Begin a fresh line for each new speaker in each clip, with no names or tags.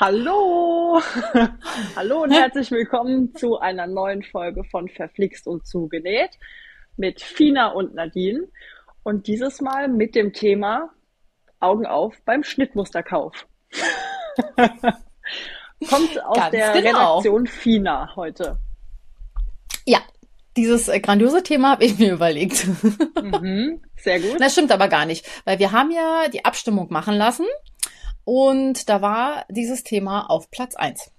Hallo! Hallo und herzlich willkommen zu einer neuen Folge von Verflixt und Zugenäht mit Fina und Nadine. Und dieses Mal mit dem Thema Augen auf beim Schnittmusterkauf. Kommt aus Ganz der genau. Redaktion Fina heute.
Ja, dieses äh, grandiose Thema habe ich mir überlegt.
Mhm, sehr gut.
Das stimmt aber gar nicht, weil wir haben ja die Abstimmung machen lassen und da war dieses Thema auf Platz eins.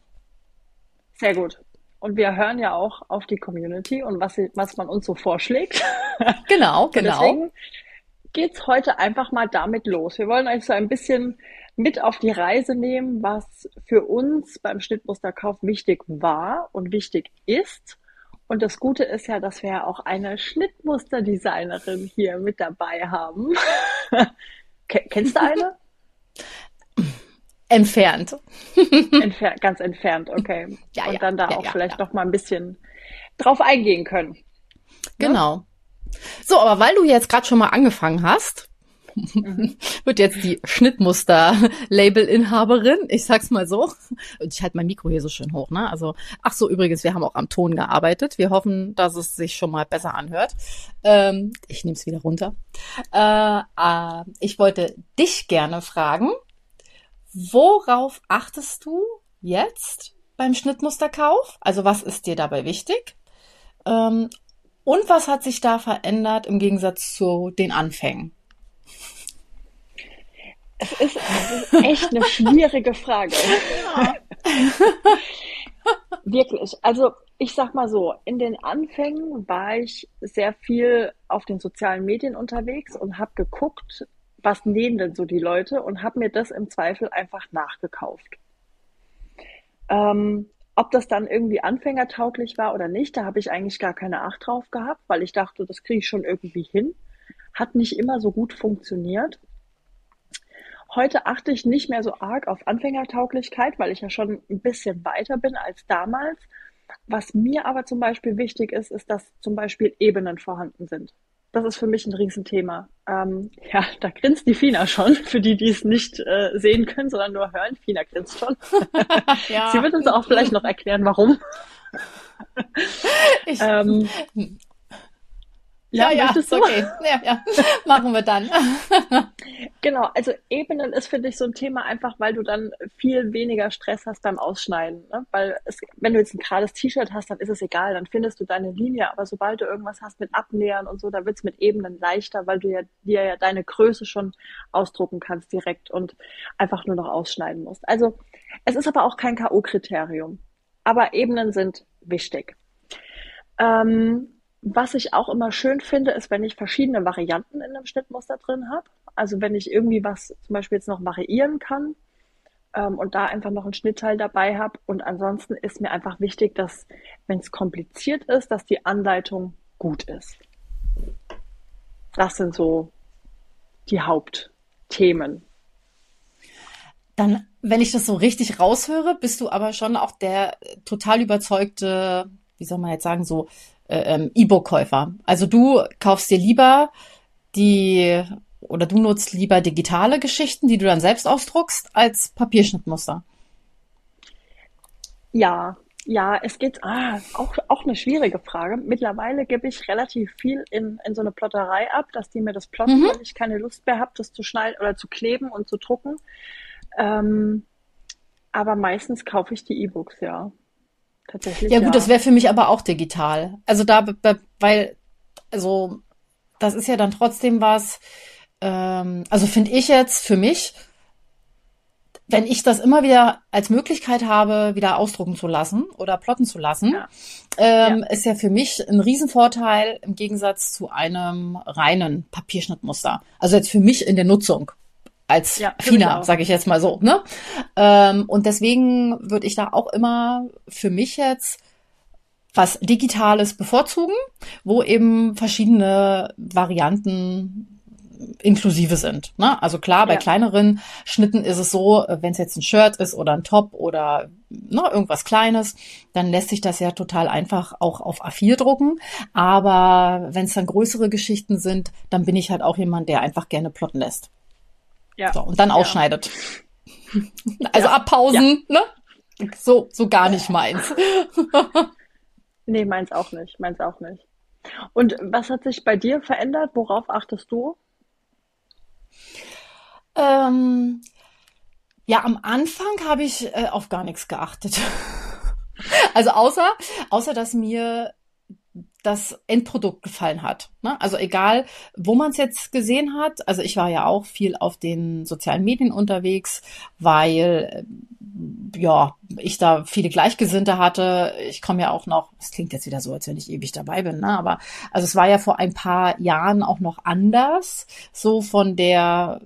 Sehr gut. Und wir hören ja auch auf die Community und was, was man uns so vorschlägt.
Genau, genau.
Deswegen geht's heute einfach mal damit los. Wir wollen euch so ein bisschen mit auf die Reise nehmen, was für uns beim Schnittmusterkauf wichtig war und wichtig ist und das Gute ist ja, dass wir ja auch eine Schnittmusterdesignerin hier mit dabei haben. Kennst du eine?
Entfernt.
Entfer ganz entfernt, okay. Ja, und ja, dann da ja, auch vielleicht noch mal ein bisschen drauf eingehen können. Ne?
Genau. So, aber weil du jetzt gerade schon mal angefangen hast, Mhm. wird jetzt die Schnittmuster-Label-Inhaberin, ich sag's mal so. Und ich halte mein Mikro hier so schön hoch, ne? Also, ach so, übrigens, wir haben auch am Ton gearbeitet. Wir hoffen, dass es sich schon mal besser anhört. Ähm, ich nehme es wieder runter. Äh, äh, ich wollte dich gerne fragen, worauf achtest du jetzt beim Schnittmusterkauf? Also, was ist dir dabei wichtig? Ähm, und was hat sich da verändert im Gegensatz zu den Anfängen?
Es ist, es ist echt eine schwierige Frage. Wirklich. Also ich sag mal so, in den Anfängen war ich sehr viel auf den sozialen Medien unterwegs und habe geguckt, was nähen denn so die Leute und habe mir das im Zweifel einfach nachgekauft. Ähm, ob das dann irgendwie anfängertauglich war oder nicht, da habe ich eigentlich gar keine Acht drauf gehabt, weil ich dachte, das kriege ich schon irgendwie hin. Hat nicht immer so gut funktioniert. Heute achte ich nicht mehr so arg auf Anfängertauglichkeit, weil ich ja schon ein bisschen weiter bin als damals. Was mir aber zum Beispiel wichtig ist, ist, dass zum Beispiel Ebenen vorhanden sind. Das ist für mich ein Riesenthema. Ähm, ja, da grinst die Fina schon, für die, die es nicht äh, sehen können, sondern nur hören. Fina grinst schon. ja. Sie wird uns auch vielleicht noch erklären, warum.
Ich, ähm, ja, ja, ja okay. Ja, ja. Machen wir dann.
genau, also Ebenen ist für dich so ein Thema einfach, weil du dann viel weniger Stress hast beim Ausschneiden. Ne? Weil es, wenn du jetzt ein gerades T-Shirt hast, dann ist es egal, dann findest du deine Linie. Aber sobald du irgendwas hast mit Abnähern und so, da wird's mit Ebenen leichter, weil du ja dir ja deine Größe schon ausdrucken kannst direkt und einfach nur noch ausschneiden musst. Also es ist aber auch kein K.O.-Kriterium. Aber Ebenen sind wichtig. Ähm, was ich auch immer schön finde, ist, wenn ich verschiedene Varianten in einem Schnittmuster drin habe. Also wenn ich irgendwie was zum Beispiel jetzt noch variieren kann ähm, und da einfach noch ein Schnittteil dabei habe. Und ansonsten ist mir einfach wichtig, dass, wenn es kompliziert ist, dass die Anleitung gut ist. Das sind so die Hauptthemen.
Dann, wenn ich das so richtig raushöre, bist du aber schon auch der total überzeugte, wie soll man jetzt sagen, so äh, ähm, E-Book-Käufer. Also du kaufst dir lieber die oder du nutzt lieber digitale Geschichten, die du dann selbst ausdruckst, als Papierschnittmuster.
Ja, ja, es geht, ah, auch, auch eine schwierige Frage. Mittlerweile gebe ich relativ viel in, in so eine Plotterei ab, dass die mir das plotten, mhm. weil ich keine Lust mehr habe, das zu schneiden oder zu kleben und zu drucken. Ähm, aber meistens kaufe ich die E-Books, ja.
Tatsächlich. Ja, gut, ja. das wäre für mich aber auch digital. Also da, weil, also das ist ja dann trotzdem was, ähm, also finde ich jetzt für mich, wenn ich das immer wieder als Möglichkeit habe, wieder ausdrucken zu lassen oder plotten zu lassen, ja. Ähm, ja. ist ja für mich ein Riesenvorteil im Gegensatz zu einem reinen Papierschnittmuster. Also jetzt für mich in der Nutzung als ja, Fina, sage ich jetzt mal so. Ne? Ähm, und deswegen würde ich da auch immer für mich jetzt was Digitales bevorzugen, wo eben verschiedene Varianten inklusive sind. Ne? Also klar, bei ja. kleineren Schnitten ist es so, wenn es jetzt ein Shirt ist oder ein Top oder ne, irgendwas Kleines, dann lässt sich das ja total einfach auch auf A4 drucken. Aber wenn es dann größere Geschichten sind, dann bin ich halt auch jemand, der einfach gerne plotten lässt. Ja. So, und dann ausschneidet. Also ja. Abpausen, ja. ne? So, so gar nicht meins.
nee, meins auch nicht. Meins auch nicht. Und was hat sich bei dir verändert? Worauf achtest du?
Ähm, ja, am Anfang habe ich äh, auf gar nichts geachtet. also außer, außer dass mir das Endprodukt gefallen hat. Ne? Also egal, wo man es jetzt gesehen hat. Also ich war ja auch viel auf den sozialen Medien unterwegs, weil ja, ich da viele Gleichgesinnte hatte. Ich komme ja auch noch, es klingt jetzt wieder so, als wenn ich ewig dabei bin, ne? aber also es war ja vor ein paar Jahren auch noch anders, so von der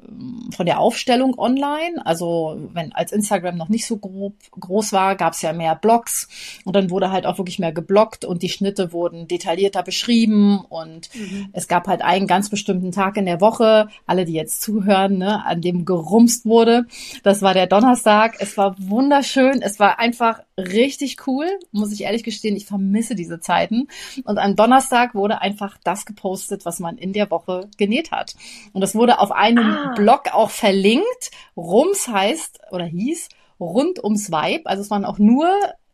von der Aufstellung online. Also wenn als Instagram noch nicht so grob, groß war, gab es ja mehr Blogs und dann wurde halt auch wirklich mehr geblockt und die Schnitte wurden detaillierter beschrieben und mhm. Es gab halt einen ganz bestimmten Tag in der Woche, alle, die jetzt zuhören, ne, an dem gerumst wurde. Das war der Donnerstag. Es war wunderschön. Es war einfach richtig cool, muss ich ehrlich gestehen. Ich vermisse diese Zeiten. Und am Donnerstag wurde einfach das gepostet, was man in der Woche genäht hat. Und das wurde auf einem ah. Blog auch verlinkt. Rums heißt oder hieß rund ums Weib. Also es waren auch nur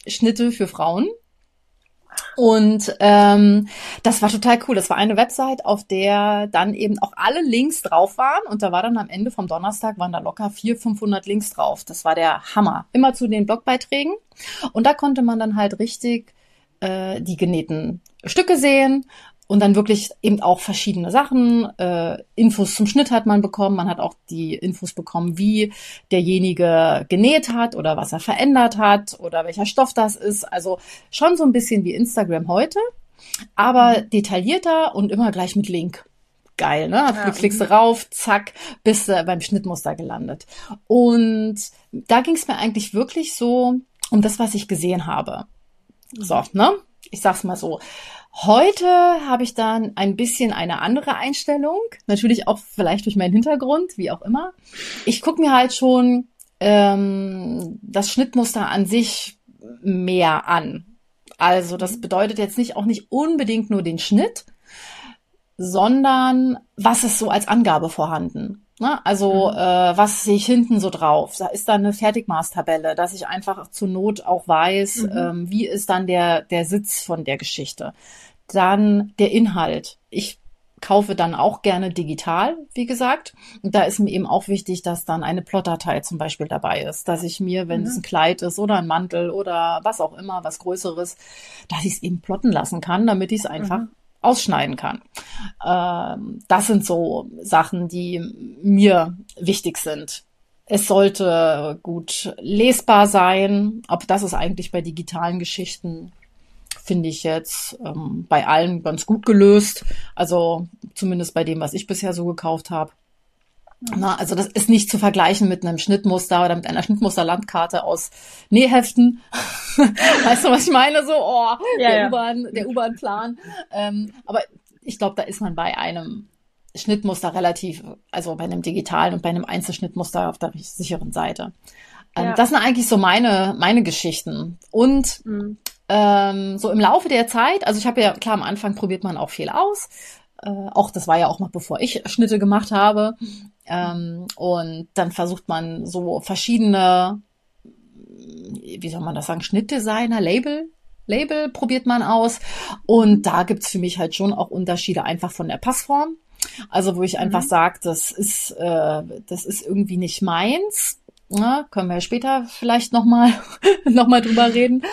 Schnitte für Frauen. Und ähm, das war total cool. Das war eine Website, auf der dann eben auch alle Links drauf waren. Und da war dann am Ende vom Donnerstag waren da locker 400, 500 Links drauf. Das war der Hammer. Immer zu den Blogbeiträgen. Und da konnte man dann halt richtig äh, die genähten Stücke sehen und dann wirklich eben auch verschiedene Sachen. Äh, Infos zum Schnitt hat man bekommen. Man hat auch die Infos bekommen, wie derjenige genäht hat oder was er verändert hat oder welcher Stoff das ist. Also schon so ein bisschen wie Instagram heute, aber mhm. detaillierter und immer gleich mit Link. Geil, ne? Ja. Klickst du rauf, zack, bist du beim Schnittmuster gelandet. Und da ging es mir eigentlich wirklich so um das, was ich gesehen habe. So, ne? Ich sag's mal so. Heute habe ich dann ein bisschen eine andere Einstellung. Natürlich auch vielleicht durch meinen Hintergrund, wie auch immer. Ich gucke mir halt schon ähm, das Schnittmuster an sich mehr an. Also das bedeutet jetzt nicht auch nicht unbedingt nur den Schnitt, sondern was ist so als Angabe vorhanden. Ne? Also mhm. äh, was sehe ich hinten so drauf? Da ist dann eine Fertigmaßtabelle, dass ich einfach zur Not auch weiß, mhm. ähm, wie ist dann der, der Sitz von der Geschichte. Dann der Inhalt. Ich kaufe dann auch gerne digital, wie gesagt. Und da ist mir eben auch wichtig, dass dann eine Plotdatei zum Beispiel dabei ist, dass ich mir, wenn mhm. es ein Kleid ist oder ein Mantel oder was auch immer, was Größeres, dass ich es eben plotten lassen kann, damit ich es einfach mhm ausschneiden kann. Ähm, das sind so Sachen, die mir wichtig sind. Es sollte gut lesbar sein. Ob das ist eigentlich bei digitalen Geschichten, finde ich jetzt ähm, bei allen ganz gut gelöst. Also zumindest bei dem, was ich bisher so gekauft habe. Na, also das ist nicht zu vergleichen mit einem Schnittmuster oder mit einer Schnittmusterlandkarte aus Nähheften. weißt du, was ich meine? So, oh, ja, der ja. U-Bahn, der U-Bahn-Plan. Ähm, aber ich glaube, da ist man bei einem Schnittmuster relativ, also bei einem digitalen und bei einem Einzelschnittmuster auf der sicheren Seite. Ähm, ja. Das sind eigentlich so meine, meine Geschichten. Und mhm. ähm, so im Laufe der Zeit, also ich habe ja, klar, am Anfang probiert man auch viel aus. Äh, auch das war ja auch noch bevor ich Schnitte gemacht habe. Ähm, und dann versucht man so verschiedene, wie soll man das sagen, Schnittdesigner, Label, Label probiert man aus. Und da gibt's für mich halt schon auch Unterschiede einfach von der Passform. Also wo ich einfach mhm. sage, das ist, äh, das ist irgendwie nicht meins. Na, können wir später vielleicht nochmal noch mal drüber reden.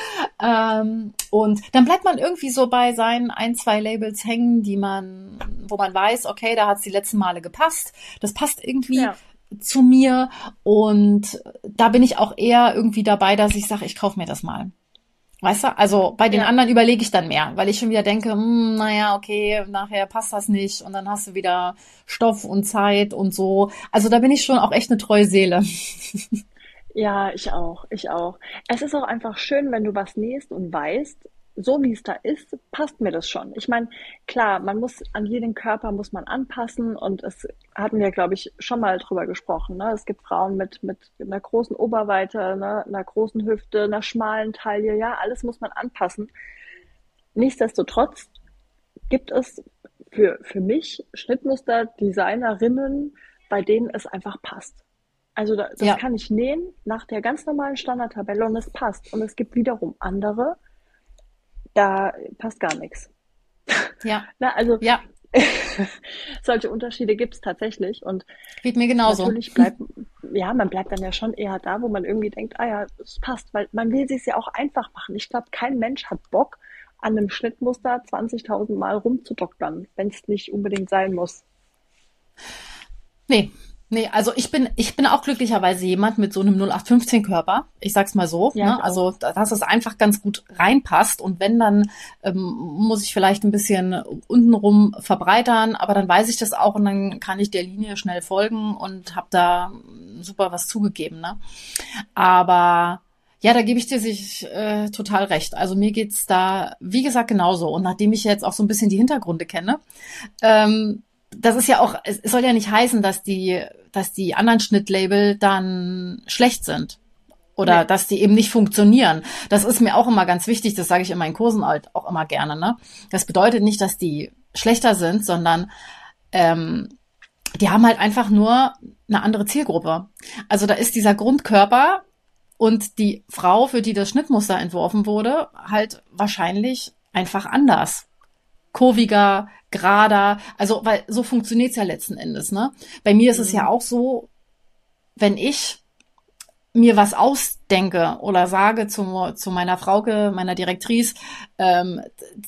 Ähm, und dann bleibt man irgendwie so bei seinen ein, zwei Labels hängen, die man, wo man weiß, okay, da hat es die letzten Male gepasst. Das passt irgendwie ja. zu mir. Und da bin ich auch eher irgendwie dabei, dass ich sage, ich kaufe mir das mal. Weißt du, also bei den ja. anderen überlege ich dann mehr, weil ich schon wieder denke, hm, naja, okay, nachher passt das nicht und dann hast du wieder Stoff und Zeit und so. Also da bin ich schon auch echt eine treue Seele.
Ja, ich auch, ich auch. Es ist auch einfach schön, wenn du was nähst und weißt, so wie es da ist, passt mir das schon. Ich meine, klar, man muss an jeden Körper muss man anpassen und es hatten wir, glaube ich, schon mal drüber gesprochen. Ne? Es gibt Frauen mit mit einer großen Oberweite, ne? einer großen Hüfte, einer schmalen Taille. Ja, alles muss man anpassen. Nichtsdestotrotz gibt es für für mich Schnittmuster Designerinnen, bei denen es einfach passt. Also da, das ja. kann ich nähen nach der ganz normalen Standardtabelle und es passt. Und es gibt wiederum andere, da passt gar nichts.
Ja.
Na, also
ja.
solche Unterschiede gibt es tatsächlich. Und
geht mir genauso.
Natürlich bleibt, ja, man bleibt dann ja schon eher da, wo man irgendwie denkt, ah ja, es passt, weil man will sich ja auch einfach machen. Ich glaube, kein Mensch hat Bock, an einem Schnittmuster 20.000 Mal rumzudoktern, wenn es nicht unbedingt sein muss.
Nee, Nee, also ich bin, ich bin auch glücklicherweise jemand mit so einem 0815 Körper. Ich sag's mal so. Ja, ne? Also, dass es einfach ganz gut reinpasst. Und wenn, dann ähm, muss ich vielleicht ein bisschen untenrum verbreitern, aber dann weiß ich das auch und dann kann ich der Linie schnell folgen und habe da super was zugegeben. Ne? Aber ja, da gebe ich dir sich äh, total recht. Also mir geht's da, wie gesagt, genauso. Und nachdem ich jetzt auch so ein bisschen die Hintergründe kenne, ähm, das ist ja auch, es soll ja nicht heißen, dass die, dass die anderen Schnittlabel dann schlecht sind. Oder nee. dass die eben nicht funktionieren. Das ist mir auch immer ganz wichtig, das sage ich in meinen Kursen halt auch immer gerne. Ne? Das bedeutet nicht, dass die schlechter sind, sondern ähm, die haben halt einfach nur eine andere Zielgruppe. Also da ist dieser Grundkörper und die Frau, für die das Schnittmuster entworfen wurde, halt wahrscheinlich einfach anders. Kurviger, gerader. Also, weil so funktioniert's ja letzten Endes, ne? Bei mir ist mhm. es ja mhm. auch so, wenn ich mir was ausdenke oder sage zu, zu meiner Frauke, meiner Direktrice, ähm,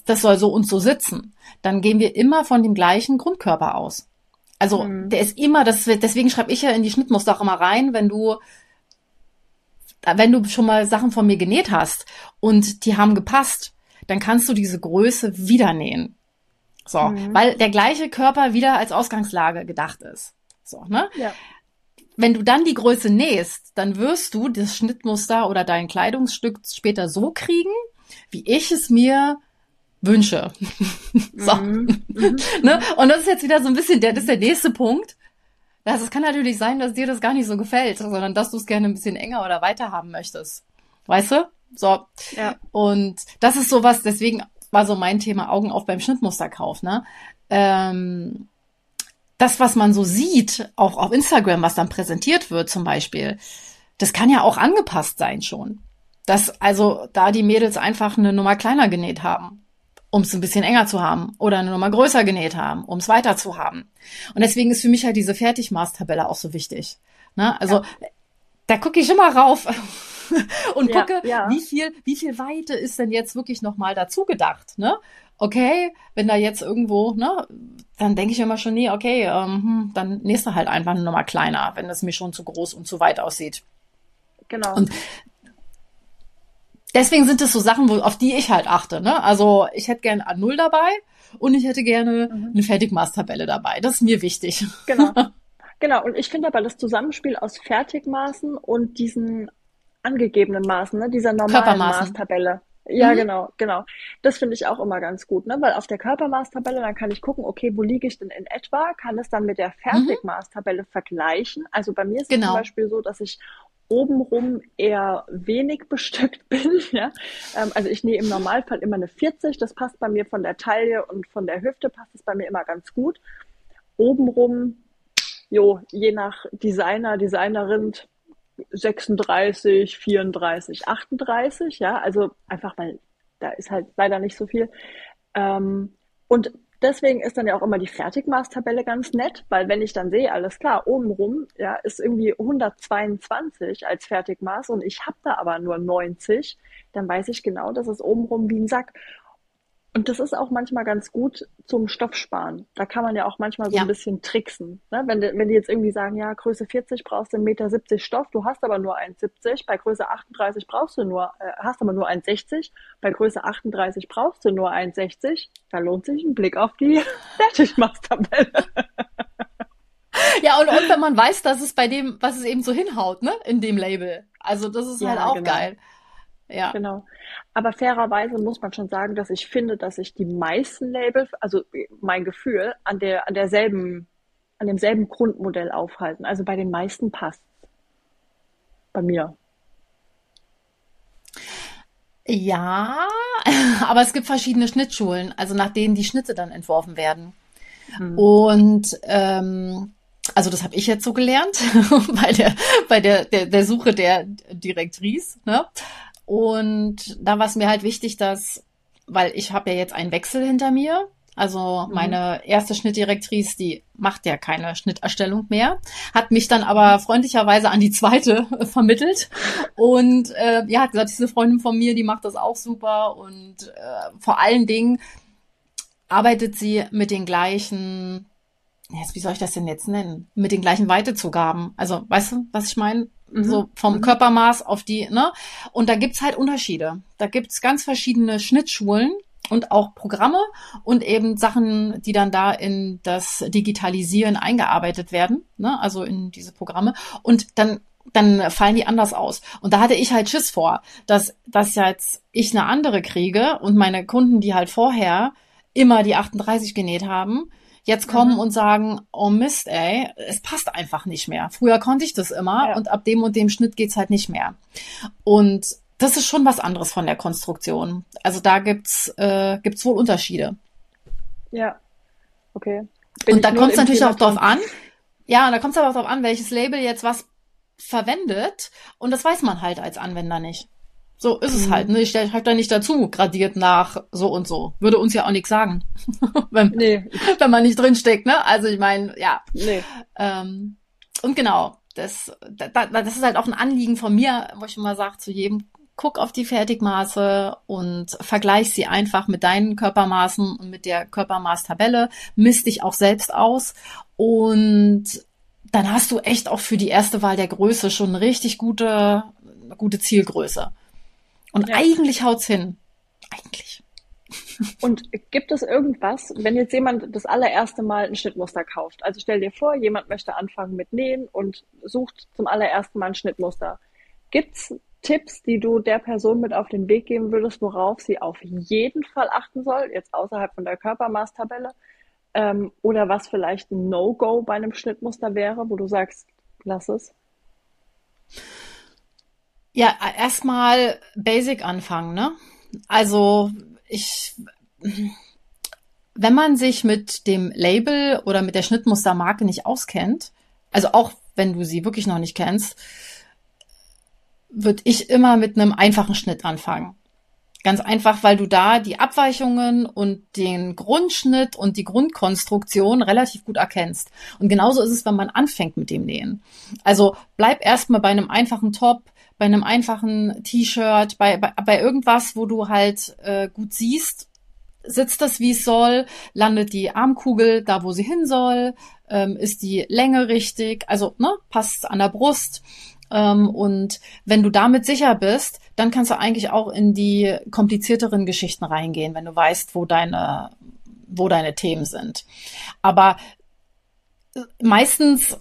das soll so und so sitzen, dann gehen wir immer von dem gleichen Grundkörper aus. Also mhm. der ist immer, das, deswegen schreibe ich ja in die Schnittmuster auch immer rein, wenn du wenn du schon mal Sachen von mir genäht hast und die haben gepasst, dann kannst du diese Größe wieder nähen. So, mhm. weil der gleiche Körper wieder als Ausgangslage gedacht ist. So, ne?
Ja.
Wenn du dann die Größe nähst, dann wirst du das Schnittmuster oder dein Kleidungsstück später so kriegen, wie ich es mir wünsche. so. Mhm. Mhm. ne? Und das ist jetzt wieder so ein bisschen der, das ist der nächste Punkt. Das, es kann natürlich sein, dass dir das gar nicht so gefällt, sondern dass du es gerne ein bisschen enger oder weiter haben möchtest. Weißt du? So.
Ja.
Und das ist sowas, deswegen war so mein Thema Augen auf beim Schnittmusterkauf, ne? Ähm, das, was man so sieht, auch auf Instagram, was dann präsentiert wird zum Beispiel, das kann ja auch angepasst sein schon. Dass also da die Mädels einfach eine Nummer kleiner genäht haben, um es ein bisschen enger zu haben, oder eine Nummer größer genäht haben, um es weiter zu haben. Und deswegen ist für mich halt diese Fertigmaßtabelle auch so wichtig. Ne? Also ja. da gucke ich immer rauf. und ja, gucke, ja. wie viel, wie viel Weite ist denn jetzt wirklich nochmal dazu gedacht, ne? Okay, wenn da jetzt irgendwo, ne, dann denke ich immer schon, nee, okay, ähm, hm, dann nächste halt einfach eine Nummer kleiner, wenn es mir schon zu groß und zu weit aussieht.
Genau.
Und deswegen sind es so Sachen, wo, auf die ich halt achte, ne? Also ich hätte gerne A0 dabei und ich hätte gerne mhm. eine Fertigmaßtabelle dabei. Das ist mir wichtig.
Genau. Genau, und ich finde aber das Zusammenspiel aus Fertigmaßen und diesen angegebenen Maßen, ne? dieser normalen Maßtabelle. Ja, mhm. genau, genau. Das finde ich auch immer ganz gut, ne? Weil auf der Körpermaßtabelle, dann kann ich gucken, okay, wo liege ich denn in etwa, kann es dann mit der Fertigmaßtabelle mhm. vergleichen. Also bei mir ist genau. es zum genau. Beispiel so, dass ich obenrum eher wenig bestückt bin. Ja? Ähm, also ich nähe im Normalfall immer eine 40, das passt bei mir von der Taille und von der Hüfte passt es bei mir immer ganz gut. Obenrum, jo, je nach Designer, Designerin, 36, 34, 38, ja, also einfach, weil da ist halt leider nicht so viel. Ähm, und deswegen ist dann ja auch immer die Fertigmaßtabelle ganz nett, weil wenn ich dann sehe, alles klar, obenrum, ja, ist irgendwie 122 als Fertigmaß und ich habe da aber nur 90, dann weiß ich genau, das ist obenrum wie ein Sack. Und das ist auch manchmal ganz gut zum Stoffsparen. Da kann man ja auch manchmal so ja. ein bisschen tricksen. Ne? Wenn, die, wenn die jetzt irgendwie sagen, ja, Größe 40 brauchst du 1,70 Meter Stoff, du hast aber nur 1,70, bei Größe 38 brauchst du nur, äh, hast aber nur 1,60, bei Größe 38 brauchst du nur 1,60, da lohnt sich ein Blick auf die Fertigmachtabelle.
ja, und, und wenn man weiß, dass es bei dem, was es eben so hinhaut, ne, in dem Label. Also das ist ja, halt auch genau. geil.
Ja. Genau. Aber fairerweise muss man schon sagen, dass ich finde, dass sich die meisten Labels, also mein Gefühl, an der, an derselben, an demselben Grundmodell aufhalten. Also bei den meisten passt. Bei mir.
Ja, aber es gibt verschiedene Schnittschulen, also nach denen die Schnitte dann entworfen werden. Mhm. Und ähm, also das habe ich jetzt so gelernt bei der bei der, der der Suche der Direktrice. Ne? Und da war es mir halt wichtig, dass, weil ich habe ja jetzt einen Wechsel hinter mir. Also mhm. meine erste Schnittdirektrice, die macht ja keine Schnitterstellung mehr, hat mich dann aber freundlicherweise an die zweite vermittelt und äh, ja, hat gesagt, diese Freundin von mir, die macht das auch super und äh, vor allen Dingen arbeitet sie mit den gleichen jetzt, wie soll ich das denn jetzt nennen? Mit den gleichen Weitezugaben. Also, weißt du, was ich meine? Mhm. So vom mhm. Körpermaß auf die, ne? Und da gibt's halt Unterschiede. Da gibt's ganz verschiedene Schnittschulen und auch Programme und eben Sachen, die dann da in das Digitalisieren eingearbeitet werden, ne? Also in diese Programme. Und dann dann fallen die anders aus. Und da hatte ich halt Schiss vor, dass, dass jetzt ich eine andere kriege und meine Kunden, die halt vorher immer die 38 genäht haben, jetzt kommen mhm. und sagen, oh Mist, ey, es passt einfach nicht mehr. Früher konnte ich das immer ja. und ab dem und dem Schnitt geht's halt nicht mehr. Und das ist schon was anderes von der Konstruktion. Also da gibt's äh, gibt's wohl Unterschiede.
Ja, okay.
Bin und da kommt es natürlich auch drauf an. Ja, da kommt es aber auch drauf an, welches Label jetzt was verwendet. Und das weiß man halt als Anwender nicht. So ist es mhm. halt. Ne? Ich schreibe da nicht dazu, gradiert nach so und so. Würde uns ja auch nichts sagen, wenn, nee. wenn man nicht drinsteckt. Ne? Also ich meine, ja. Nee. Ähm, und genau, das, da, das ist halt auch ein Anliegen von mir, wo ich immer sage zu jedem, guck auf die Fertigmaße und vergleich sie einfach mit deinen Körpermaßen und mit der Körpermaßtabelle, misst dich auch selbst aus und dann hast du echt auch für die erste Wahl der Größe schon eine richtig gute, gute Zielgröße. Und ja. eigentlich haut's hin. Eigentlich.
Und gibt es irgendwas, wenn jetzt jemand das allererste Mal ein Schnittmuster kauft? Also stell dir vor, jemand möchte anfangen mit Nähen und sucht zum allerersten Mal ein Schnittmuster. Gibt's Tipps, die du der Person mit auf den Weg geben würdest, worauf sie auf jeden Fall achten soll, jetzt außerhalb von der Körpermaßtabelle? Ähm, oder was vielleicht ein No-Go bei einem Schnittmuster wäre, wo du sagst, lass es?
Ja, erstmal Basic anfangen, ne? Also ich, wenn man sich mit dem Label oder mit der Schnittmustermarke nicht auskennt, also auch wenn du sie wirklich noch nicht kennst, würde ich immer mit einem einfachen Schnitt anfangen. Ganz einfach, weil du da die Abweichungen und den Grundschnitt und die Grundkonstruktion relativ gut erkennst. Und genauso ist es, wenn man anfängt mit dem Nähen. Also bleib erstmal bei einem einfachen Top, bei einem einfachen T-Shirt, bei, bei, bei irgendwas, wo du halt äh, gut siehst, sitzt das wie es soll, landet die Armkugel da, wo sie hin soll, ähm, ist die Länge richtig, also ne, passt an der Brust. Ähm, und wenn du damit sicher bist, dann kannst du eigentlich auch in die komplizierteren Geschichten reingehen, wenn du weißt, wo deine, wo deine Themen sind. Aber äh, meistens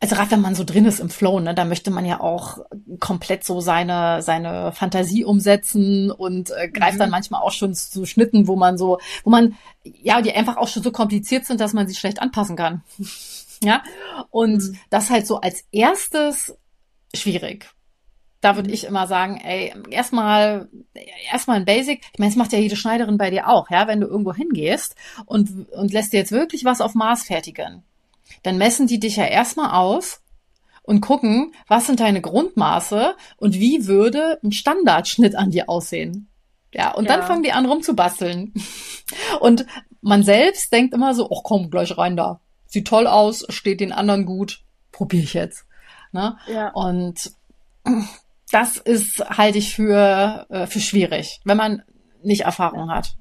also gerade wenn man so drin ist im Flow, ne, da möchte man ja auch komplett so seine seine Fantasie umsetzen und äh, greift mhm. dann manchmal auch schon zu Schnitten, wo man so, wo man ja, die einfach auch schon so kompliziert sind, dass man sie schlecht anpassen kann. ja? Und mhm. das halt so als erstes schwierig. Da würde ich immer sagen, ey, erstmal erstmal ein Basic. Ich meine, das macht ja jede Schneiderin bei dir auch, ja, wenn du irgendwo hingehst und und lässt dir jetzt wirklich was auf Maß fertigen dann messen die dich ja erstmal aus und gucken, was sind deine Grundmaße und wie würde ein Standardschnitt an dir aussehen. Ja, und ja. dann fangen die an rumzubasteln. Und man selbst denkt immer so, ach komm, gleich rein da. Sieht toll aus, steht den anderen gut, probiere ich jetzt. Ne? Ja. Und das ist, halte ich für, äh, für schwierig, wenn man nicht Erfahrung hat.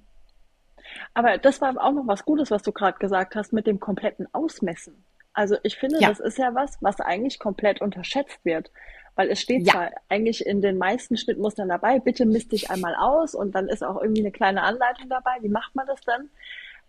Aber das war auch noch was Gutes, was du gerade gesagt hast mit dem kompletten Ausmessen. Also ich finde, ja. das ist ja was, was eigentlich komplett unterschätzt wird. Weil es steht ja. zwar eigentlich in den meisten Schnittmustern dabei, bitte misst dich einmal aus und dann ist auch irgendwie eine kleine Anleitung dabei, wie macht man das dann?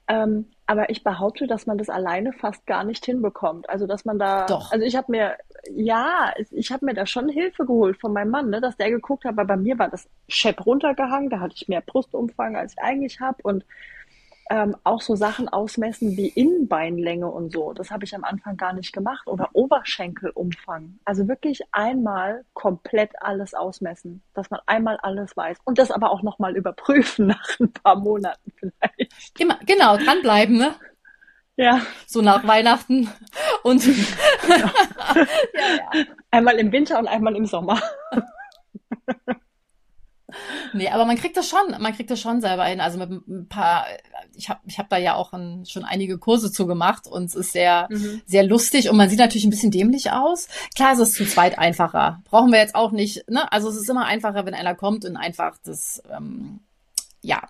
Ähm, aber ich behaupte, dass man das alleine fast gar nicht hinbekommt. Also dass man da,
Doch.
also ich habe mir, ja, ich habe mir da schon Hilfe geholt von meinem Mann, ne, dass der geguckt hat, weil bei mir war das Schepp runtergehangen, da hatte ich mehr Brustumfang, als ich eigentlich habe und ähm, auch so Sachen ausmessen wie Innenbeinlänge und so. Das habe ich am Anfang gar nicht gemacht. Oder Oberschenkelumfang. Also wirklich einmal komplett alles ausmessen, dass man einmal alles weiß. Und das aber auch nochmal überprüfen nach ein paar Monaten vielleicht.
Immer, genau, dranbleiben, ne? Ja. So nach Weihnachten. Und ja.
ja, ja. einmal im Winter und einmal im Sommer.
Nee, aber man kriegt das schon, man kriegt das schon selber hin. Also mit ein paar, ich habe ich hab da ja auch ein, schon einige Kurse zu gemacht und es ist sehr, mhm. sehr lustig und man sieht natürlich ein bisschen dämlich aus. Klar ist es zu zweit einfacher. Brauchen wir jetzt auch nicht, ne? Also es ist immer einfacher, wenn einer kommt und einfach das, ähm, ja,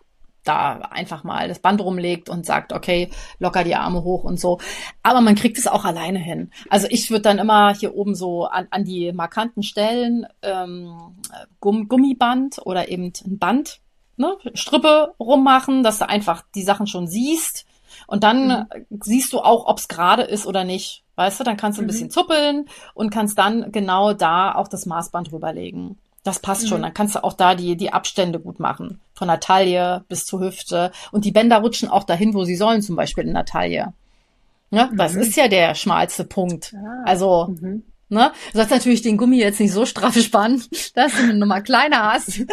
da einfach mal das Band rumlegt und sagt, okay, locker die Arme hoch und so. Aber man kriegt es auch alleine hin. Also ich würde dann immer hier oben so an, an die markanten Stellen ähm, Gumm, Gummiband oder eben ein Band, ne, Strippe rummachen, dass du einfach die Sachen schon siehst. Und dann mhm. siehst du auch, ob es gerade ist oder nicht. Weißt du, dann kannst du ein mhm. bisschen zuppeln und kannst dann genau da auch das Maßband drüberlegen. Das passt mhm. schon. Dann kannst du auch da die, die Abstände gut machen. Von der Taille bis zur Hüfte. Und die Bänder rutschen auch dahin, wo sie sollen, zum Beispiel in der Taille. Ja, mhm. Das ist ja der schmalste Punkt. Ah. Also, mhm. ne? Du sollst natürlich den Gummi jetzt nicht so straff spannen, dass du eine Nummer kleiner hast. ja.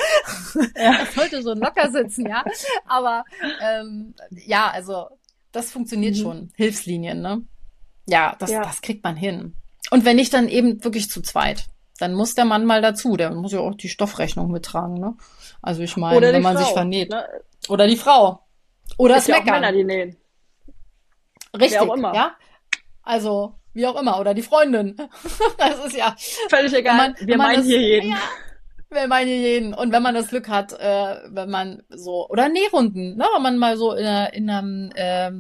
Das sollte so locker sitzen, ja. Aber ähm, ja, also das funktioniert mhm. schon. Hilfslinien, ne? Ja das, ja. das kriegt man hin. Und wenn nicht, dann eben wirklich zu zweit dann muss der Mann mal dazu. Der muss ja auch die Stoffrechnung mittragen, ne? Also ich meine, wenn man Frau, sich vernäht. Ne? Oder die Frau. Oder das Meckern. Ja Männer, die nähen. Richtig, auch immer. ja. Also, wie auch immer. Oder die Freundin. das ist ja...
Völlig egal. Man, wir meinen das, hier jeden. Ja,
wir meinen hier jeden. Und wenn man das Glück hat, äh, wenn man so... Oder Nährunden, ne? Wenn man mal so in, einer, in einem äh,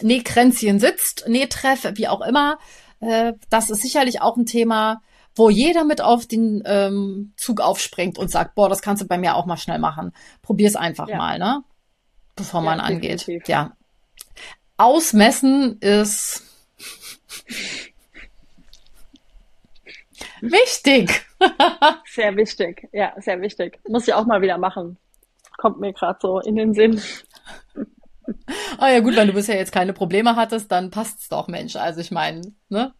Nähkränzchen sitzt, Nähtreff, wie auch immer. Äh, das ist sicherlich auch ein Thema, wo jeder mit auf den ähm, Zug aufspringt und sagt, boah, das kannst du bei mir auch mal schnell machen. Probier's einfach ja. mal, ne? Bevor man ja, angeht. Definitiv. Ja. Ausmessen ist wichtig.
sehr wichtig, ja, sehr wichtig. Muss ich auch mal wieder machen. Kommt mir gerade so in den Sinn.
Ah ja, gut, wenn du bisher jetzt keine Probleme hattest, dann passt's doch, Mensch. Also ich meine, ne?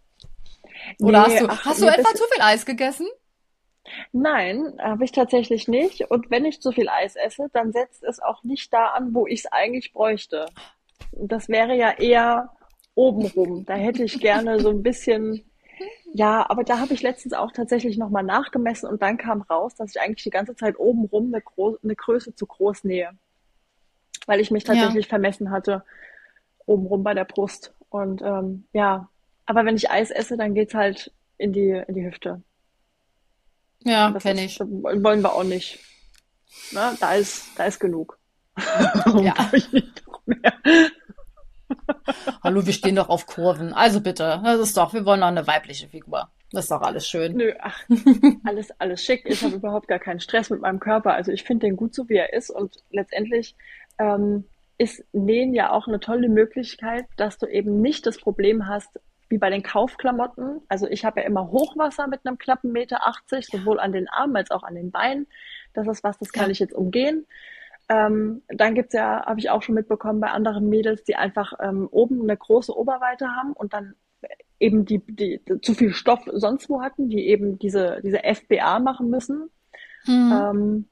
Oder nee, hast du, ach, hast du etwa zu viel Eis gegessen?
Nein, habe ich tatsächlich nicht. Und wenn ich zu viel Eis esse, dann setzt es auch nicht da an, wo ich es eigentlich bräuchte. Das wäre ja eher obenrum. Da hätte ich gerne so ein bisschen, ja, aber da habe ich letztens auch tatsächlich nochmal nachgemessen und dann kam raus, dass ich eigentlich die ganze Zeit obenrum eine, Gro eine Größe zu groß nähe. Weil ich mich tatsächlich ja. vermessen hatte, obenrum bei der Brust. Und ähm, ja, aber wenn ich Eis esse, dann geht's halt in die, in die Hüfte.
Ja, kenne ich.
Wollen wir auch nicht. Na, da ist, da ist genug.
ja. Hallo, wir stehen doch auf Kurven. Also bitte, das ist doch, wir wollen doch eine weibliche Figur. Das ist doch alles schön.
Nö, ach, alles, alles schick. Ich habe überhaupt gar keinen Stress mit meinem Körper. Also ich finde den gut so, wie er ist. Und letztendlich ähm, ist Nähen ja auch eine tolle Möglichkeit, dass du eben nicht das Problem hast, wie bei den Kaufklamotten. Also ich habe ja immer Hochwasser mit einem knappen Meter 80, sowohl an den Armen als auch an den Beinen. Das ist was, das kann ja. ich jetzt umgehen. Ähm, dann gibt's ja, habe ich auch schon mitbekommen bei anderen Mädels, die einfach ähm, oben eine große Oberweite haben und dann eben die, die, die zu viel Stoff sonst wo hatten, die eben diese, diese FBA machen müssen. Mhm. Ähm,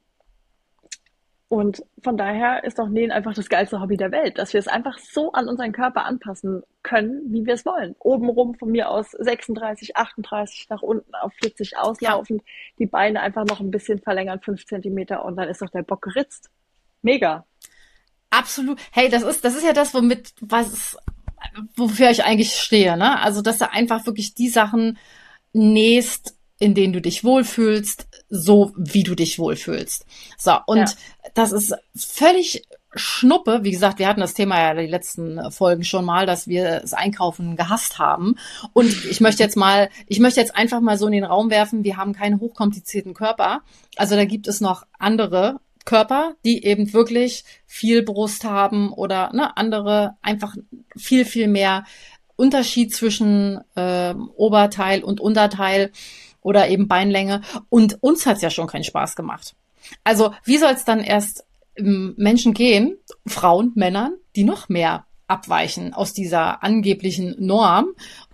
und von daher ist doch Nähen einfach das geilste Hobby der Welt, dass wir es einfach so an unseren Körper anpassen können, wie wir es wollen. Obenrum von mir aus 36, 38, nach unten auf 40 auslaufend, ja. die Beine einfach noch ein bisschen verlängern, 5 Zentimeter und dann ist doch der Bock geritzt. Mega.
Absolut. Hey, das ist, das ist ja das, womit, was, wofür ich eigentlich stehe, ne? Also, dass du einfach wirklich die Sachen nähst, in denen du dich wohlfühlst, so wie du dich wohlfühlst. So, und ja. das ist völlig Schnuppe. Wie gesagt, wir hatten das Thema ja die letzten Folgen schon mal, dass wir das Einkaufen gehasst haben. Und ich möchte jetzt mal, ich möchte jetzt einfach mal so in den Raum werfen, wir haben keinen hochkomplizierten Körper. Also da gibt es noch andere Körper, die eben wirklich viel Brust haben oder ne, andere einfach viel, viel mehr Unterschied zwischen äh, Oberteil und Unterteil oder eben Beinlänge. Und uns hat's ja schon keinen Spaß gemacht. Also wie soll es dann erst ähm, Menschen gehen, Frauen, Männern, die noch mehr abweichen aus dieser angeblichen Norm?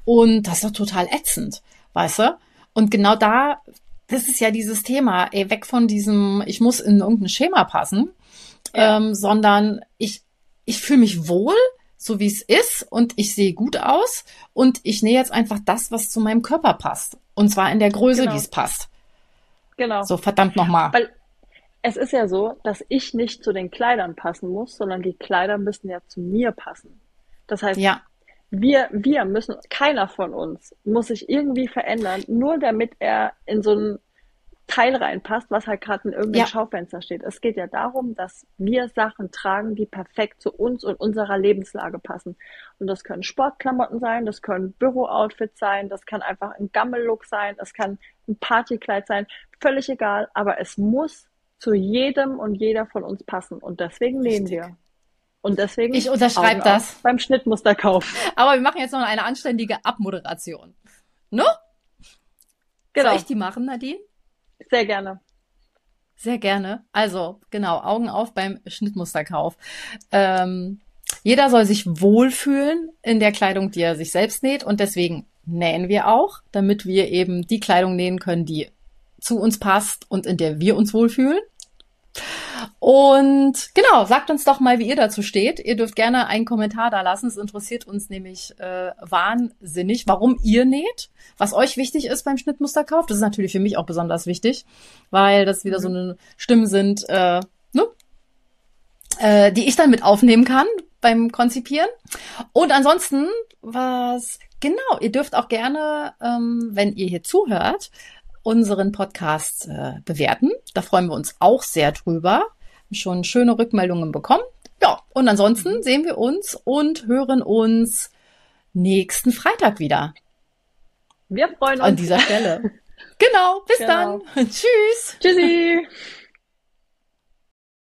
Und das ist doch total ätzend, weißt du? Und genau da, das ist ja dieses Thema, ey, weg von diesem, ich muss in irgendein Schema passen, ja. ähm, sondern ich, ich fühle mich wohl, so wie es ist und ich sehe gut aus und ich nähe jetzt einfach das, was zu meinem Körper passt. Und zwar in der Größe, genau. wie es passt.
Genau.
So, verdammt nochmal.
Weil es ist ja so, dass ich nicht zu den Kleidern passen muss, sondern die Kleider müssen ja zu mir passen. Das heißt, ja. wir, wir müssen, keiner von uns muss sich irgendwie verändern, nur damit er in so ein Teil reinpasst, was halt gerade in irgendeinem ja. Schaufenster steht. Es geht ja darum, dass wir Sachen tragen, die perfekt zu uns und unserer Lebenslage passen. Und das können Sportklamotten sein, das können Bürooutfits sein, das kann einfach ein Gammellook sein, das kann ein Partykleid sein, völlig egal, aber es muss zu jedem und jeder von uns passen. Und deswegen nehmen wir. Und deswegen.
Ich unterschreibe das.
Beim Schnittmusterkauf.
Aber wir machen jetzt noch eine anständige Abmoderation. Ne? Genau. Soll ich die machen, Nadine?
Sehr gerne.
Sehr gerne. Also, genau, Augen auf beim Schnittmusterkauf. Ähm, jeder soll sich wohlfühlen in der Kleidung, die er sich selbst näht. Und deswegen nähen wir auch, damit wir eben die Kleidung nähen können, die zu uns passt und in der wir uns wohlfühlen. Und genau, sagt uns doch mal, wie ihr dazu steht. Ihr dürft gerne einen Kommentar da lassen. Es interessiert uns nämlich äh, wahnsinnig, warum ihr näht, was euch wichtig ist beim Schnittmusterkauf. Das ist natürlich für mich auch besonders wichtig, weil das wieder mhm. so eine Stimmen sind, äh, ne? äh, die ich dann mit aufnehmen kann beim Konzipieren. Und ansonsten, was genau, ihr dürft auch gerne, ähm, wenn ihr hier zuhört, unseren Podcast äh, bewerten. Da freuen wir uns auch sehr drüber. Schon schöne Rückmeldungen bekommen. Ja, und ansonsten sehen wir uns und hören uns nächsten Freitag wieder.
Wir freuen uns.
An dieser Stelle. genau, bis genau. dann. Tschüss.
Tschüssi.